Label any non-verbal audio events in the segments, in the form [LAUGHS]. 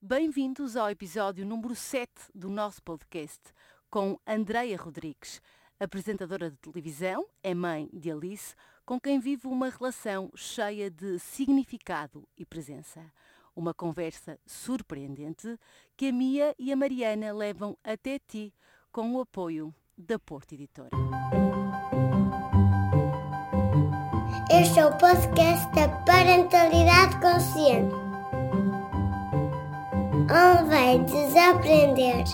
Bem-vindos ao episódio número 7 do nosso podcast com Andreia Rodrigues, apresentadora de televisão, é mãe de Alice, com quem vive uma relação cheia de significado e presença. Uma conversa surpreendente que a Mia e a Mariana levam até ti com o apoio da Porta Editora. Este é o podcast da Parentalidade Consciente, onde vai desaprender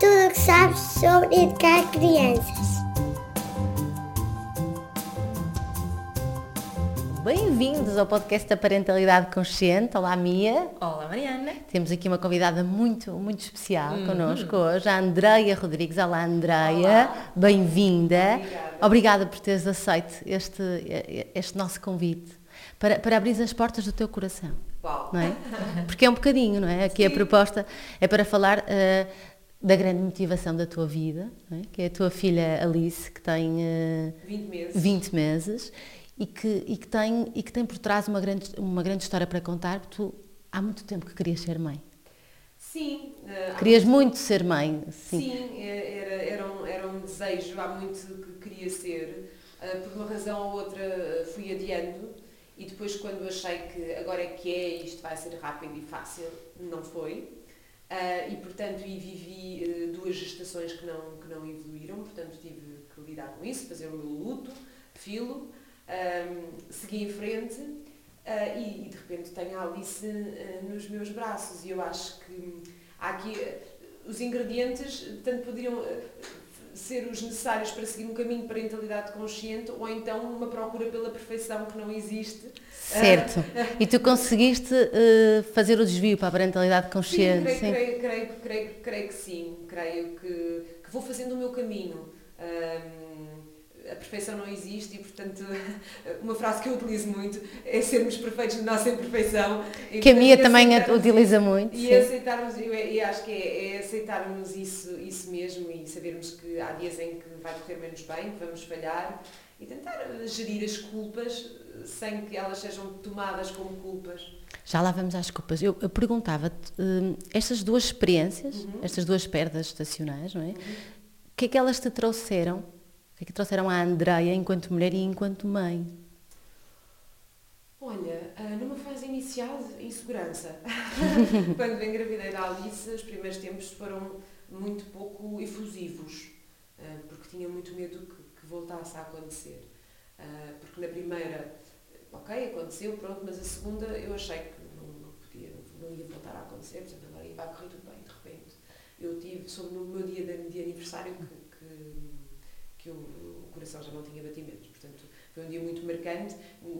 tudo o que sabes sobre educar crianças. Bem-vindos ao podcast da Parentalidade Consciente. Olá, Mia. Olá, Mariana. Temos aqui uma convidada muito, muito especial uhum. connosco hoje, a Andreia Rodrigues. Olá, Andreia. Bem-vinda. Obrigada. Obrigada por teres aceito este, este nosso convite para, para abrir as portas do teu coração. Uau. Não é? [LAUGHS] Porque é um bocadinho, não é? Aqui Sim. a proposta é para falar uh, da grande motivação da tua vida, é? que é a tua filha Alice, que tem uh, 20 meses. 20 meses e que, e que, tem, e que tem por trás uma grande, uma grande história para contar. Tu há muito tempo que querias ser mãe. Sim. Uh, Querias muito ser mãe. Sim, sim era, era, um, era um desejo há muito que queria ser. Uh, por uma razão ou outra fui adiando e depois quando achei que agora é que é isto vai ser rápido e fácil, não foi. Uh, e portanto e vivi uh, duas gestações que não, que não evoluíram, portanto tive que lidar com isso, fazer o meu luto, filo, segui em frente uh, e, e, de repente tenho a Alice nos meus braços e eu acho que há aqui os ingredientes tanto poderiam ser os necessários para seguir um caminho de parentalidade consciente ou então uma procura pela perfeição que não existe. Certo. E tu conseguiste uh, fazer o desvio para a parentalidade consciente? Sim, creio, sim. Creio, creio, creio, creio, que sim. Creio que, que vou fazendo o meu caminho. Um, a perfeição não existe e, portanto, [LAUGHS] uma frase que eu utilizo muito é sermos perfeitos na nossa imperfeição. E, que a minha também a utiliza muito. E sim. aceitarmos, eu, eu acho que é, é, aceitarmos isso, isso mesmo e sabermos que há dias em que vai correr menos bem, que vamos falhar e tentar gerir as culpas sem que elas sejam tomadas como culpas. Já lá vamos às culpas. Eu, eu perguntava-te, hum, estas duas experiências, Uhum. estas duas perdas estacionais, não é? O que é que elas te trouxeram? É que trouxeram à Andreia enquanto mulher e enquanto mãe? Olha, ah, numa fase inicial, insegurança. [LAUGHS] Quando engravidei da Alice, os primeiros tempos foram muito pouco efusivos, ah, porque tinha muito medo que, que voltasse a acontecer. Ah, Porque na primeira, ok, aconteceu, pronto, mas a segunda eu achei que não, não podia, não ia voltar a acontecer, portanto agora ia, vai correr tudo bem, de repente. Eu tive, soube no meu dia de, de aniversário que, que, que eu, o coração já não tinha batimentos, portanto foi um dia muito marcante.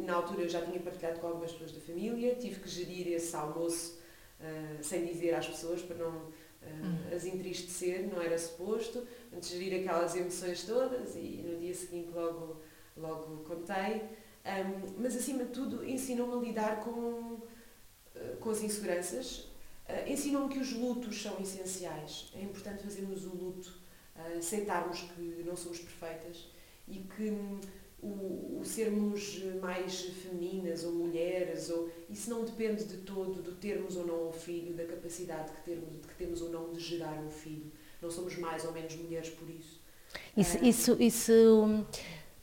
Na altura eu já tinha partilhado com algumas pessoas da família, tive que gerir esse almoço uh, sem dizer às pessoas para não uh, as entristecer, não era suposto, antes de gerir aquelas emoções todas e no dia seguinte logo, logo contei. Um, mas acima de tudo ensinou-me a lidar com, uh, com as inseguranças, uh, ensinou-me que os lutos são essenciais, é importante fazermos o luto, aceitarmos que não somos perfeitas e que hum, o, o, sermos mais femininas ou mulheres, ou, isso não depende de todo do termos ou não um filho, da capacidade que, termos, que temos ou não de gerar um filho. Não somos mais ou menos mulheres por isso. Isso, isso, isso hum,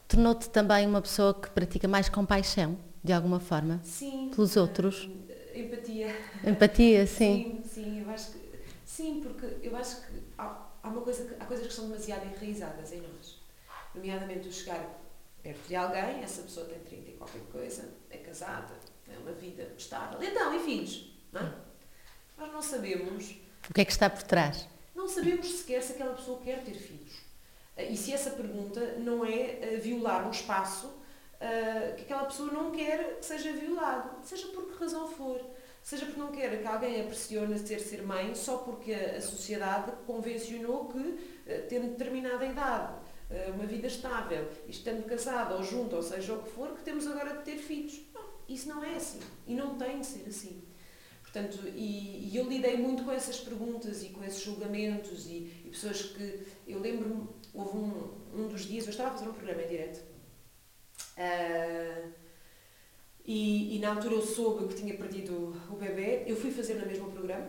tornou-te também uma pessoa que pratica mais compaixão, de alguma forma? Sim. Pelos outros? Empatia. Empatia, sim. Sim, sim, eu acho que. Sim, porque eu acho que há, uma coisa há coisas que são demasiado enraizadas em nós. Nomeadamente o chegar perto de alguém, essa pessoa tem 30 e qualquer coisa, é casada, é uma vida estável, então, e filhos? Não é? Nós não sabemos. O que é que está por trás? Não sabemos sequer se aquela pessoa quer ter filhos. E se essa pergunta não é violar um espaço uh, que aquela pessoa não quer que seja violado, seja por que razão for. Seja porque não quer que alguém a pressione a ser mãe só porque a sociedade convencionou que, uh, tendo determinada idade, uh, uma vida estável, estando casada ou junto, ou seja o que for, que temos agora de ter filhos. Não, isso não é assim. E não tem de ser assim. Portanto, e, e, eu lidei muito com essas perguntas e com esses julgamentos e, e pessoas que. Eu lembro-me, houve um, um dos dias, eu estava a fazer um programa em direto. Uh, e, e, na altura eu soube que tinha perdido o bebê. Eu fui fazer no mesmo programa,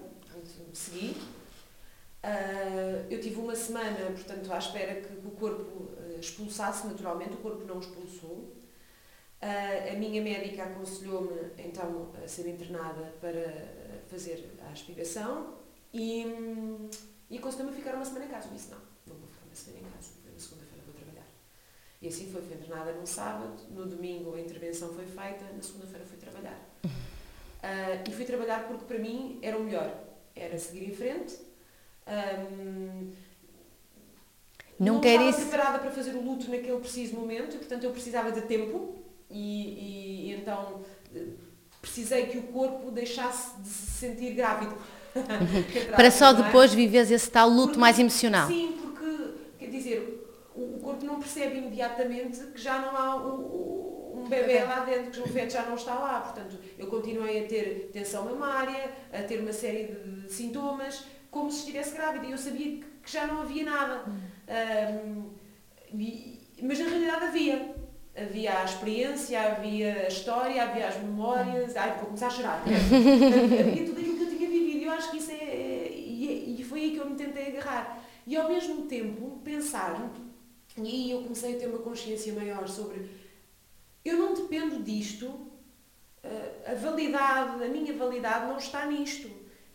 segui. Uh, eu tive uma semana, portanto, à espera que o corpo uh, expulsasse naturalmente, o corpo não expulsou. Uh, a minha médica aconselhou-me então a ser internada para fazer a aspiração e, um, e aconselhou-me a ficar uma semana em casa. Eu disse: não, não vou ficar uma semana em casa, na segunda-feira vou trabalhar. E assim foi, fui internada num sábado, no domingo a intervenção foi feita, na segunda-feira fui trabalhar. e fui trabalhar porque para mim era o melhor, era seguir em frente um, não, não estava isso... preparada para fazer o luto naquele preciso momento e, portanto, eu precisava de tempo e, e então precisei que o corpo deixasse de se sentir grávido. [LAUGHS] para só é? depois é? viveres esse tal luto porque, mais emocional. Sim, porque, quer dizer, corpo não percebe imediatamente que já não há um, um bebê lá dentro, que o feto já não está lá. Portanto, eu continuei a ter tensão mamária, a ter uma série de sintomas, como se estivesse grávida e eu sabia que, que já não havia nada. Um, e, mas na realidade havia. Havia a experiência, havia a história, havia as memórias. Ai, vou começar a chorar. [LAUGHS] havia tudo aquilo que eu tinha vivido eu acho que isso é, é. E, e foi aí que eu me tentei agarrar. E ao mesmo tempo pensar, e aí eu comecei a ter uma consciência maior sobre. Eu não dependo disto, a validade, a minha validade não está nisto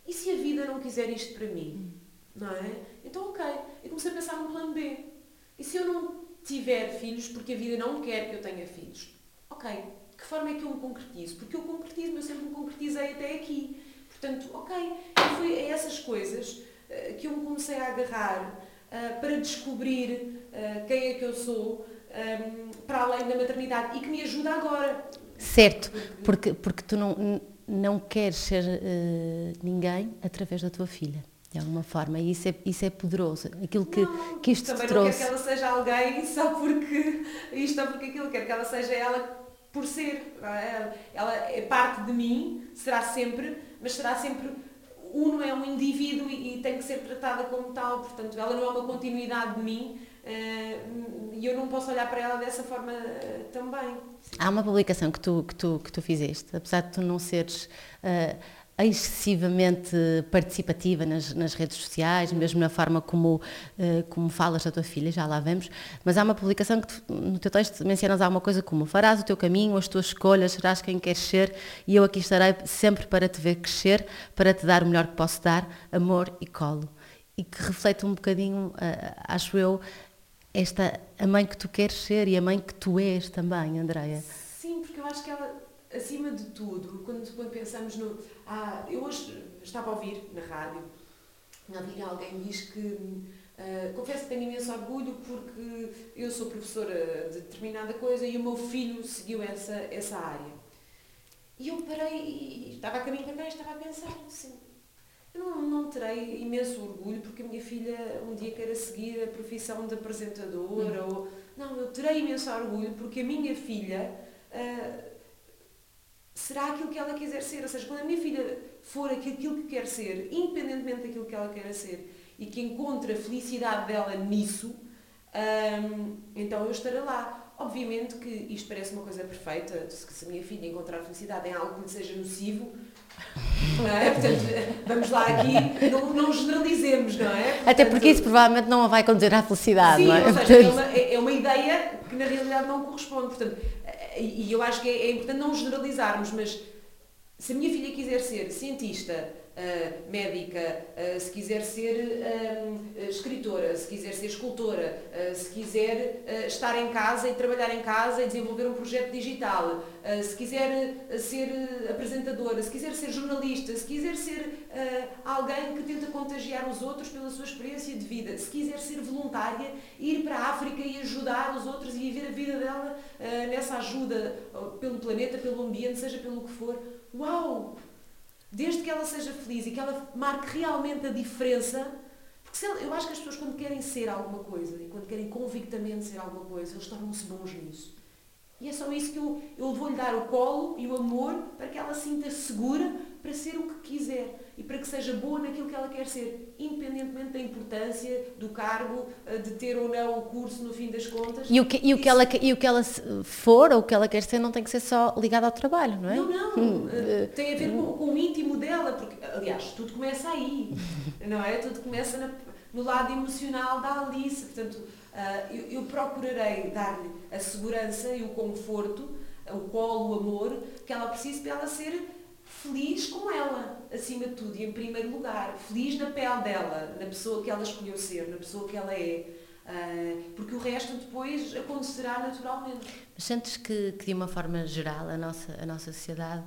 e se a vida não quiser isto para mim? Não é? Então, ok. Eu comecei a pensar num plano B. E se eu não tiver filhos porque a vida não quer que eu tenha filhos? Ok. Que forma é que eu me concretizo? Porque eu concretizo, eu sempre me concretizei até aqui. Portanto, ok. E foi a essas coisas uh, que eu me comecei a agarrar uh, para descobrir uh, quem é que eu sou um, para além da maternidade e que me ajuda agora. Certo, porque, porque tu não não queres ser uh, ninguém através da tua filha de alguma forma e isso é, isso é poderoso aquilo que, não, que isto também te trouxe não quero que ela seja alguém só porque [LAUGHS] isto ou porque aquilo quero que ela seja ela por ser é? ela é parte de mim será sempre mas será sempre uno é um indivíduo e, e tem que ser tratada como tal portanto ela não é uma continuidade de mim e eu não posso olhar para ela dessa forma uh, também Há uma publicação que tu, que tu, que tu fizeste, apesar de tu não seres uh, excessivamente participativa nas, nas, redes sociais, mesmo na forma como, como falas da tua filha, já lá vemos, mas há uma publicação que tu, no teu texto mencionas alguma coisa como farás o teu caminho, as tuas escolhas, serás quem queres ser e eu aqui estarei sempre para te ver crescer, para te dar o melhor que posso dar, amor e colo. E que reflete um bocadinho, acho eu, esta a mãe que tu queres ser e a mãe que tu és também, Andreia. Sim, porque eu acho que ela, acima de tudo, quando, quando pensamos no. Ah, eu hoje estava a ouvir na rádio, a ouvir alguém diz que. Uh, confesso que tenho imenso orgulho porque eu sou professora de determinada coisa e o meu filho seguiu essa, essa área. E eu parei e estava a caminho e estava a pensar assim, eu não, não terei imenso orgulho porque a minha filha um dia queira seguir a profissão de apresentadora. Uhum. Ou, não, eu terei imenso orgulho porque a minha filha uh, será aquilo que ela quiser ser. Ou seja, quando a minha filha for aquilo que quer ser, independentemente daquilo que ela quer ser, e que encontre a felicidade dela nisso, um, ah, então eu estarei lá. Obviamente que isto parece uma coisa perfeita, se a minha filha encontrar felicidade em algo que lhe seja nocivo, [LAUGHS] não é? Portanto, vamos lá aqui, não, não generalizemos, não é? Portanto, Até porque isso provavelmente não vai conduzir à felicidade, sim, não é? Ou seja, é, uma, é, é uma ideia que na realidade não corresponde. Portanto, e, e eu acho que é, é importante não generalizarmos, mas se a minha filha quiser ser cientista, uh, médica, uh, se quiser ser uh, escritora, se quiser ser escultora, se quiser estar em casa e trabalhar em casa e desenvolver um projeto digital, se quiser ser apresentadora, se quiser ser jornalista, se quiser ser alguém que tenta contagiar os outros pela sua experiência de vida, se quiser ser voluntária, ir para a África e ajudar os outros e viver a vida dela nessa ajuda pelo planeta, pelo ambiente, seja pelo que for. Uau! Desde que ela seja feliz e que ela marque realmente a diferença, porque eu acho que as pessoas quando querem ser alguma coisa e quando querem convictamente ser alguma coisa, eles tornam-se bons nisso. E é só isso que eu, eu vou-lhe dar o colo e o amor para que ela sinta segura para ser o que quiser. Para que seja boa naquilo que ela quer ser, independentemente da importância do cargo, eh, de ter ou não o curso no fim das contas. E o que, e o que, ela, e o que ela for ou o que ela quer ser não tem que ser só ligado ao trabalho, não é? Não, não. Hum, uh, tem a ver com, com, o íntimo dela, porque, aliás, tudo começa aí, [LAUGHS] não é? Tudo começa na, no lado emocional da Alice. Portanto, eu, eu procurarei dar-lhe a segurança e o conforto, o colo, o amor que ela precisa para ela ser feliz com ela, acima de tudo, e em primeiro lugar, feliz na pele dela, na pessoa que ela escolheu ser, na pessoa que ela é. Uh, porque o resto depois acontecerá naturalmente. Mas sentes que, que, de uma forma geral, a nossa, a nossa sociedade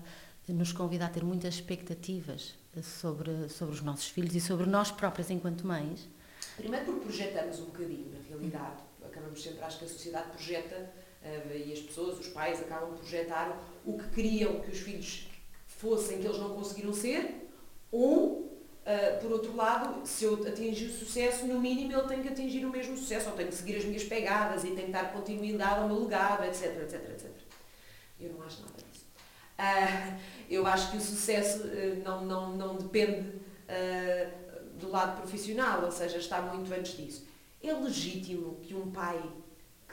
nos convida a ter muitas expectativas sobre, sobre os nossos filhos e sobre nós próprias enquanto mães? Primeiro porque projetamos um bocadinho, na realidade. Acabamos sempre, acho que a sociedade projeta, uh, e as pessoas, os pais, acabam por projetar o que queriam que os filhos fossem que eles não conseguiram ser, ou, uh, por outro lado, se eu atingir o sucesso, no mínimo ele tem que atingir o mesmo sucesso, ou tenho que seguir as minhas pegadas e tentar continuidade ao meu legado, etc, etc, etc. Eu não acho nada disso. Uh, eu acho que o sucesso uh, não, não, não depende do lado profissional, ou seja, está muito antes disso. É legítimo que um pai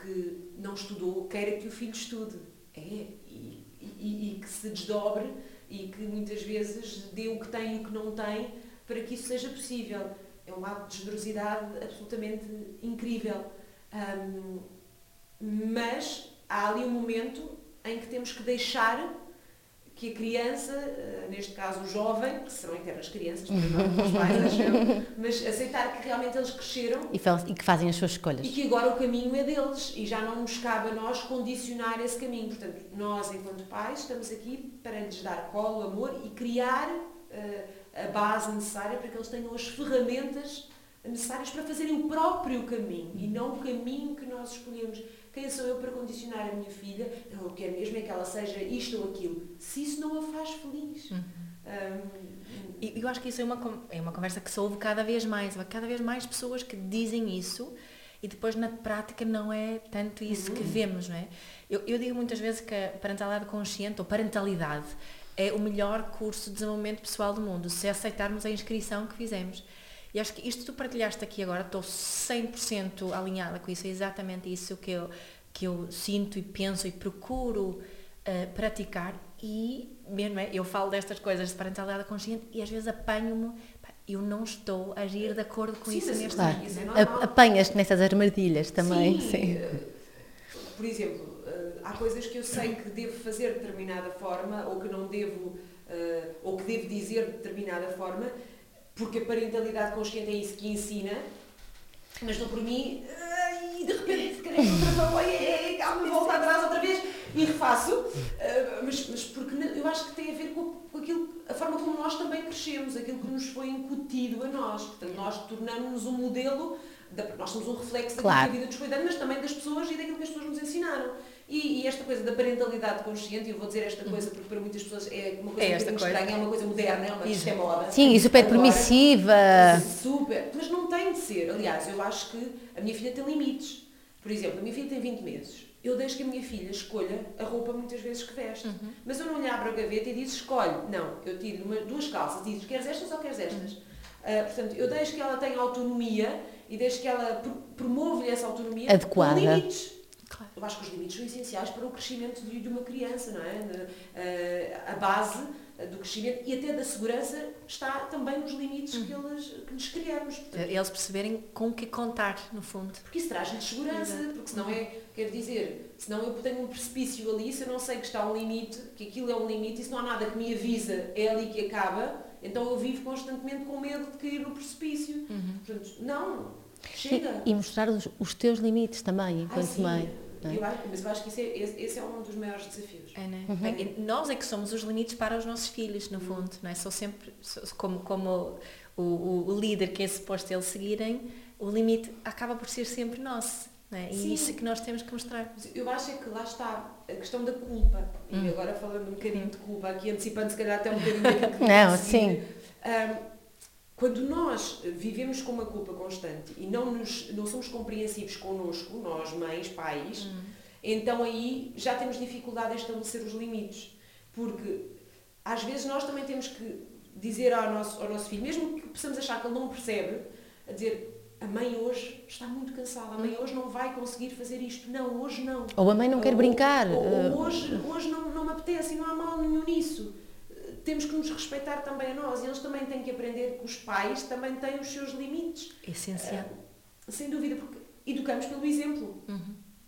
que não estudou queira que o filho estude. É, e, e, e que se desdobre e que muitas vezes dê o que tem e o que não tem para que isso seja possível. É um ato de generosidade absolutamente incrível. Um, mas há ali um momento em que temos que deixar que a criança, eh, neste caso o jovem, que serão eternas crianças, os pais, [LAUGHS] mas aceitar que realmente eles cresceram e, que fazem as suas escolhas. E que agora o caminho é deles e já não nos cabe a nós condicionar esse caminho. Portanto, nós, enquanto pais, estamos aqui para lhes dar colo, amor e criar uh, a base necessária para que eles tenham as ferramentas necessárias para fazerem o próprio caminho e não o caminho que nós escolhemos quem sou eu para condicionar a minha filha? Não, eu quero mesmo é que ela seja isto ou aquilo. Se isso não a faz feliz. Uhum. Um, e eu acho que isso é uma, é uma conversa que se ouve cada vez mais. Há cada vez mais pessoas que dizem isso e depois na prática não é tanto isso uhum. que vemos, não é? Eu, eu digo muitas vezes que a parentalidade consciente ou parentalidade é o melhor curso de desenvolvimento pessoal do mundo, se aceitarmos a inscrição que fizemos. E acho que isto que tu partilhaste aqui agora, estou 100% alinhada com isso, é exatamente isso que eu, que eu sinto e penso e procuro uh, praticar e mesmo é, eu falo destas coisas de parentalidade consciente e às vezes apanho-me eu não estou a agir de acordo com sim, isso neste claro. Isso é Apanhas-te nessas armadilhas também. Sim. sim. Uh, por exemplo, uh, há coisas que eu sei que devo fazer de determinada forma ou que não devo, ou que devo dizer de determinada forma porque a parentalidade consciente é isso que ensina, mas não por mim, e de repente quero outra vez, calma, volto atrás outra vez e refaço, ah, mas, mas porque eu acho que tem a ver com, aquilo, a forma como nós também crescemos, aquilo que nos foi incutido a nós. Portanto, nós tornamos-nos um modelo, nós somos um reflexo daquilo claro. que a vida nos foi dando, mas também das pessoas e daquilo que as pessoas nos ensinaram. E, e, esta coisa da parentalidade consciente, eu vou dizer esta coisa porque para muitas pessoas é uma coisa é muito coisa. estranha, é uma coisa moderna, é uma isto é moda. Sim, e super permissiva. Super, mas não tem de ser. Aliás, eu acho que a minha filha tem limites. Por exemplo, a minha filha tem 20 meses. Eu deixo que a minha filha escolha a roupa muitas vezes que veste. Uhum. Mas eu não lhe abro a gaveta e disse escolhe. Não, eu tiro uma, duas calças e digo queres estas ou queres estas? Uhum. Uh, portanto, eu deixo que ela tenha autonomia e deixo que ela promova-lhe essa autonomia Adequada. com limites. Eu acho que os limites são essenciais para o crescimento de, de uma criança, não é? Eh, a base do crescimento e até da segurança está também nos limites uhum. que, eles, que nos criamos. Portanto, Eles perceberem com que contar, no fundo. Porque isso traz-lhes segurança, Exato. porque senão é, quer dizer, senão eu tenho um precipício ali, se eu não sei que está um limite, que aquilo é um limite, e se não há nada que me avisa, é ali que acaba, então eu vivo constantemente com medo de cair no precipício. Uhum. Portanto, não, chega. E, e mostrar os, os, teus limites também, enquanto mãe. É? Eu acho, mas eu acho que é, esse, esse, é um dos maiores desafios. É, né? uhum. Nós é que somos os limites para os nossos filhos, no fundo, não é? Sou sempre, como, como o, o, o líder que é suposto eles seguirem, o limite acaba por ser sempre nosso. É? E Sim. isso é que nós temos que mostrar. Eu acho é que lá está a questão da culpa. Hum. E agora falando um bocadinho de culpa, aqui antecipando se calhar até um bocadinho [LAUGHS] daquilo que Não, sim. Um, quando nós vivemos com uma culpa constante e não, nos, não somos compreensivos connosco, nós, mães, pais, uhum. então aí já temos dificuldade em estabelecer os limites. Porque às vezes nós também temos que dizer ao nosso, ao nosso filho, mesmo que possamos achar que ele não percebe, a dizer a mãe hoje está muito cansada, a mãe hoje não vai conseguir fazer isto, não, hoje não. Ou a mãe não quer Ou- brincar. Ou, ou eh, hoje, hoje não, não me apetece e não há mal nenhum nisso. Temos que nos respeitar também a nós e eles também têm que aprender que os pais também têm os seus limites. Essencial. Sem dúvida, porque educamos pelo exemplo.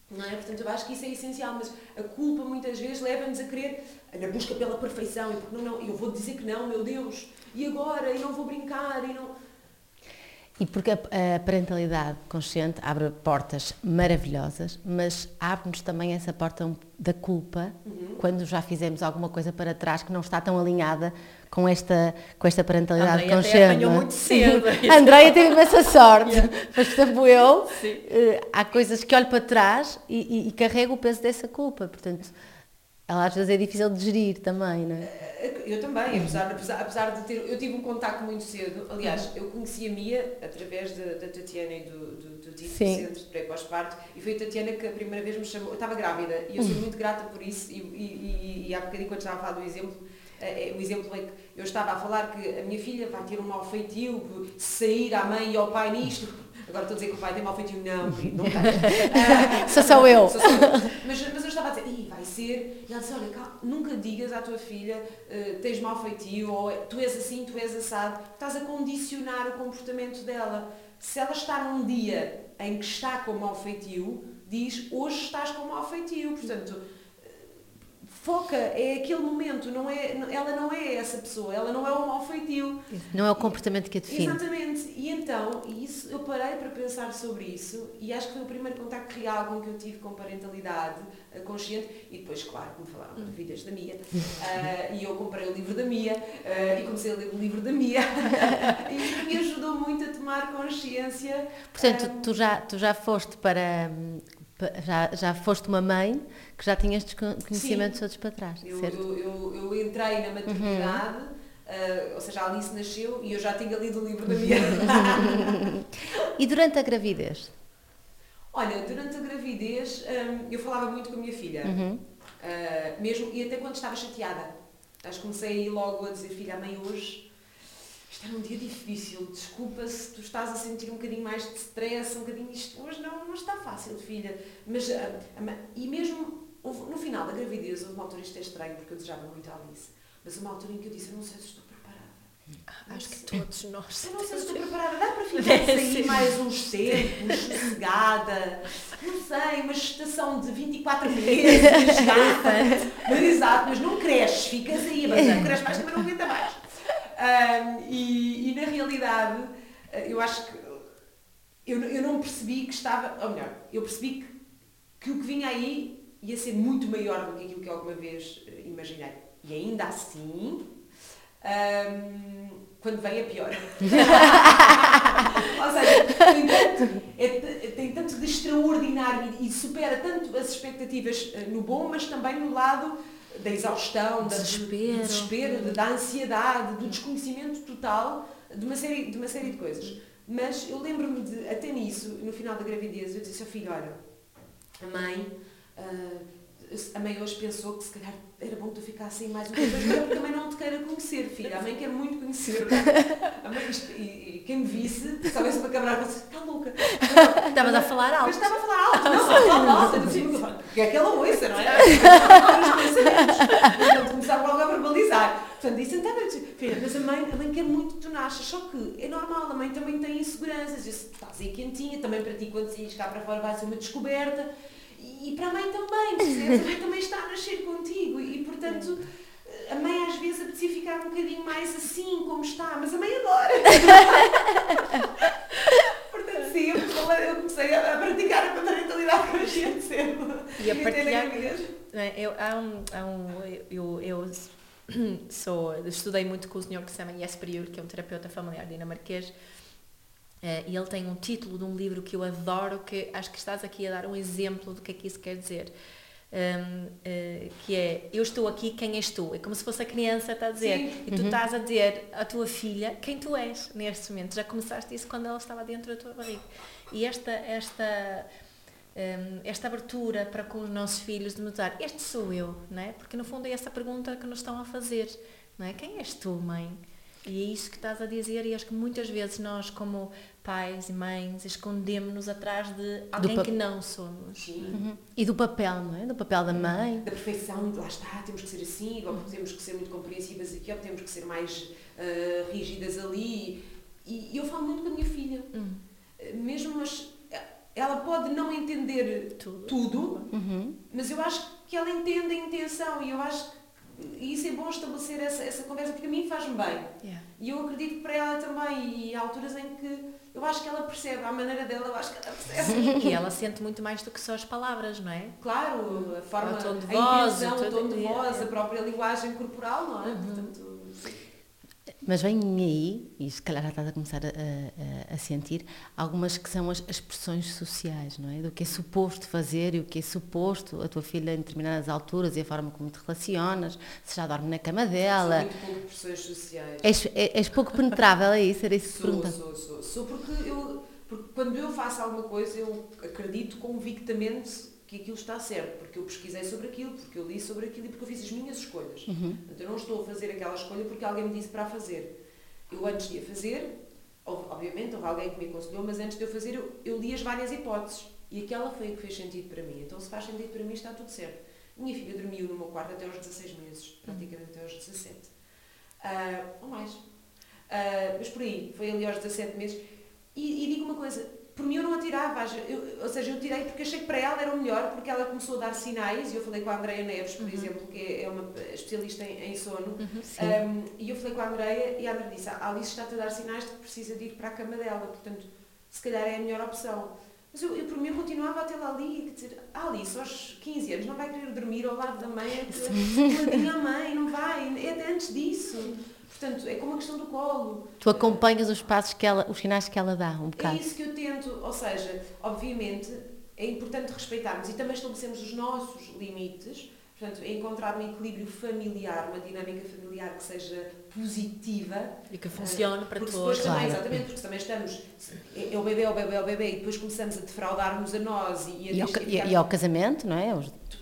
Não é? Portanto, eu acho que isso é essencial, mas a culpa muitas vezes leva-nos a querer, na busca pela perfeição, e porque não, não, eu vou dizer que não, meu Deus, e agora, e não vou brincar, e não... E porque a, parentalidade consciente abre portas maravilhosas, mas abre-nos também essa porta da culpa quando já fizemos alguma coisa para trás que não está tão alinhada com esta, com esta parentalidade Andreia até consciente. apanhou é? muito cedo. [LAUGHS] A Andreia teve essa sorte, mas exemplo eu, Sim. eh, há coisas que olho para trás e, e, e carrego o peso dessa culpa, portanto, ela às vezes é difícil de gerir também, não é? Eu também, apesar, apesar, apesar de ter. Eu tive um contacto muito cedo. Aliás, eu conheci a Mia através da, Tatiana e do, do, do Tito, Sim. Centro de Pré Pós-Parto, e foi a Tatiana que a primeira vez me chamou. Eu estava grávida e eu sou muito grata por isso. E, e, e, e há bocadinho, quando estava a falar do exemplo, eh, eh, o exemplo é que eu estava a falar que a minha filha vai ter um mau feitio sair à mãe e ao pai nisto. Agora estou a dizer que o pai tem mau feitio. Não, [LAUGHS] querido, não tem. Ah, [LAUGHS] Sou só eu. Sou só eu. Mas, mas eu estava a dizer, Ih, vai ser. E ela disse, olha, calma, nunca digas à tua filha eh, tens mau feitio ou tu és assim, tu és assado. Estás a condicionar o comportamento dela. Se ela está num dia em que está com mau feitio, diz hoje estás com mau feitio. Portanto, foca, é aquele momento, não é, ela não é essa pessoa, ela não é o mau feitio. Não é o comportamento que a define. Exatamente. E então, isso, eu parei para pensar sobre isso e acho que foi o primeiro contacto real com que eu tive com parentalidade eh, consciente e depois, claro, como falaram de vídeos da Mia eh, e eu comprei o livro da Mia eh, e comecei a ler o livro da Mia [LAUGHS] e me ajudou muito a tomar consciência. Portanto, eh, tu já, tu já foste para. Já, já foste uma mãe que já tinha estes con- conhecimentos todos para trás, eu, certo? eu, eu, eu entrei na maternidade, eh, ou seja, a Alice nasceu e eu já tinha lido o livro da Mia. [LAUGHS] E durante a gravidez? Olha, durante a gravidez hum, eu falava muito com a minha filha, Uhum. Uh, mesmo, e até quando estava chateada. Acho que comecei logo a dizer, filha, a mãe hoje está num dia difícil, desculpa se tu estás a sentir um bocadinho mais de stress, um bocadinho isto, hoje não, não está fácil, filha. Mas, a ma- e mesmo no final da gravidez, houve uma altura, isto é estranho, porque eu desejava muito a Alice, mas uma altura em que eu disse, eu não sei se estou preparada. Acho que todos nós. Eu não sei se estou preparada. Dá para [LAUGHS] ficar aí mais uns tempos, sossegada? Não sei, uma gestação de 24 meses. [LAUGHS] Mas exato, mas não cresces, ficas aí, mas não cresces mais, também não aguenta mais. Ahm, e, e na realidade, eh, eu acho que eu, eu não percebi que estava, ou melhor, eu percebi que, que o que vinha aí ia ser muito maior do que aquilo que alguma vez eh, imaginei. E ainda assim, ahm, quando vem é pior. [LAUGHS] Ou seja, tem tanto, é t- tem tanto de extraordinário e, e supera tanto as expectativas eh, no bom, mas também no lado da exaustão, da, do Desespero. desespero, da ansiedade, do desconhecimento total de uma série de, uma série de coisas. Mas eu lembro-me de, até nisso, no final da gravidez, eu disse ao filho, olha, a mãe, ah, a mãe hoje pensou que se calhar era bom que tu ficasse aí mais um tempo, mas porque também não te queira conhecer, filha. A mãe quer muito conhecer. A mãe, e, e quem me visse, se houvesse uma câmara, disse, está louca. Estavas a falar Mas alto. estava a falar alto, não, fala alto, ainda por cima que eu é aquela moça, não é? Portanto, [LAUGHS] começava logo a verbalizar. Portanto, disse, então, eu disse, filha, mas a mãe, a mãe quer muito que tu nasças, só que é normal, a mãe também tem inseguranças, e se tu estás aí quentinha, também para ti quando saís cá para fora vai ser uma descoberta, e, e para a mãe também, percebes? A mãe também está a nascer contigo, e, portanto, a mãe às vezes apetecia ficar um bocadinho mais assim, como está, mas a mãe adora. [LAUGHS] Portanto, sim, eu comecei- a a praticar a parentalidade consciente cedo. E a partilhar-. É, Eu, há um, há um, eu, eu sou, estudei muito com o senhor que se chama Jesper que é um terapeuta familiar dinamarquês, eh, e ele tem um título de um livro que eu adoro, que acho que estás aqui a dar um exemplo do que é que isso quer dizer. Um, eh, que é eu estou aqui, quem és tu? É como se fosse a criança está a dizer Sim. e tu estás a dizer à tua filha quem tu és neste momento. Já começaste isso quando ela estava dentro da tua barriga. E esta, esta, hum, esta abertura para com os nossos filhos de notar este sou eu, não é? Porque no fundo é essa pergunta que nos estão a fazer, não é? Quem és tu, mãe? E é isso que estás a dizer e acho que muitas vezes nós como pais e mães escondemos-nos atrás de alguém pa- que não somos. Sim. Uhum. E do papel, não é? Do papel da mãe. Da perfeição, lá está, temos que ser assim, ou temos que ser muito compreensivas aqui, ou temos que ser mais ah, rígidas ali. E, e eu falo muito com a minha filha. Hum. Eh, Mesmo, mas eh, ela pode não entender Tudo. tudo, Uhum. mas eu acho que ela entende a intenção e eu acho que e isso é bom estabelecer essa, essa conversa porque a mim faz-me bem. Yeah. E eu acredito que para ela também, e há alturas em que eu acho que ela percebe, à maneira dela, eu acho que ela percebe. E ela sente muito mais do que só as palavras, não é? Claro, a forma, O tom de a voz, intenção, o tom de de- voz, é. a própria linguagem corporal, não é? Uhum. Portanto, Mas vem aí, e se calhar já estás a começar a, a- a sentir, algumas que são as as expressões sociais, não é? Do que é suposto fazer e o que é suposto a tua filha em determinadas alturas e a forma como te relacionas, se já dorme na cama sou dela. muito pouco pressões sociais. És, és pouco penetrável, é isso? Era isso que Sou, sou, sou. Sou porque eu, porque quando eu faço alguma coisa, eu acredito convictamente que aquilo está certo, porque eu pesquisei sobre aquilo, porque eu li sobre aquilo e porque eu fiz as minhas escolhas. Portanto, eu não estou a fazer aquela escolha porque alguém me disse para a fazer. Eu antes de a fazer, obviamente houve alguém que me aconselhou, mas antes de eu fazer eu, eu li as várias hipóteses e aquela foi a que fez sentido para mim. Então se faz sentido para mim está tudo certo. Minha filha dormiu no meu quarto até aos 16 meses, praticamente até aos 17. Ah, ou mais. Ah, mas por aí, foi ali aos 17 meses. E, e digo uma coisa, por mim eu não a tirava, eu- ou seja, eu tirei porque achei que para ela era o melhor, porque ela começou a dar sinais, e eu falei com a Andreia Neves, por exemplo, que é uma especialista em, em sono, Sim. um, e eu falei com a Andreia e a Andreia disse, a Alice está-te a dar sinais de que precisa de ir para a cama dela, portanto, se calhar é a melhor opção. Mas eu, eu por mim, eu continuava a tê-la ali e dizer, a Alice, aos 15 anos, não vai querer dormir ao lado da mãe, [LAUGHS] é coladinha à mãe, não vai, é até antes disso. Portanto, é como a questão do colo. Tu acompanhas os passos que ela, os sinais que ela dá, um É bocado. isso que eu tento, ou seja, obviamente é importante respeitarmos e também estabelecemos os nossos limites, portanto, é encontrar um equilíbrio familiar, uma dinâmica familiar que seja positiva. E que funcione para porque todos. depois também, Claro. exatamente, porque também estamos, é é o bebê, é o bebê, é o bebê, e depois começamos a defraudar-nos a nós e, a E ao, e- e ao casamento, não é?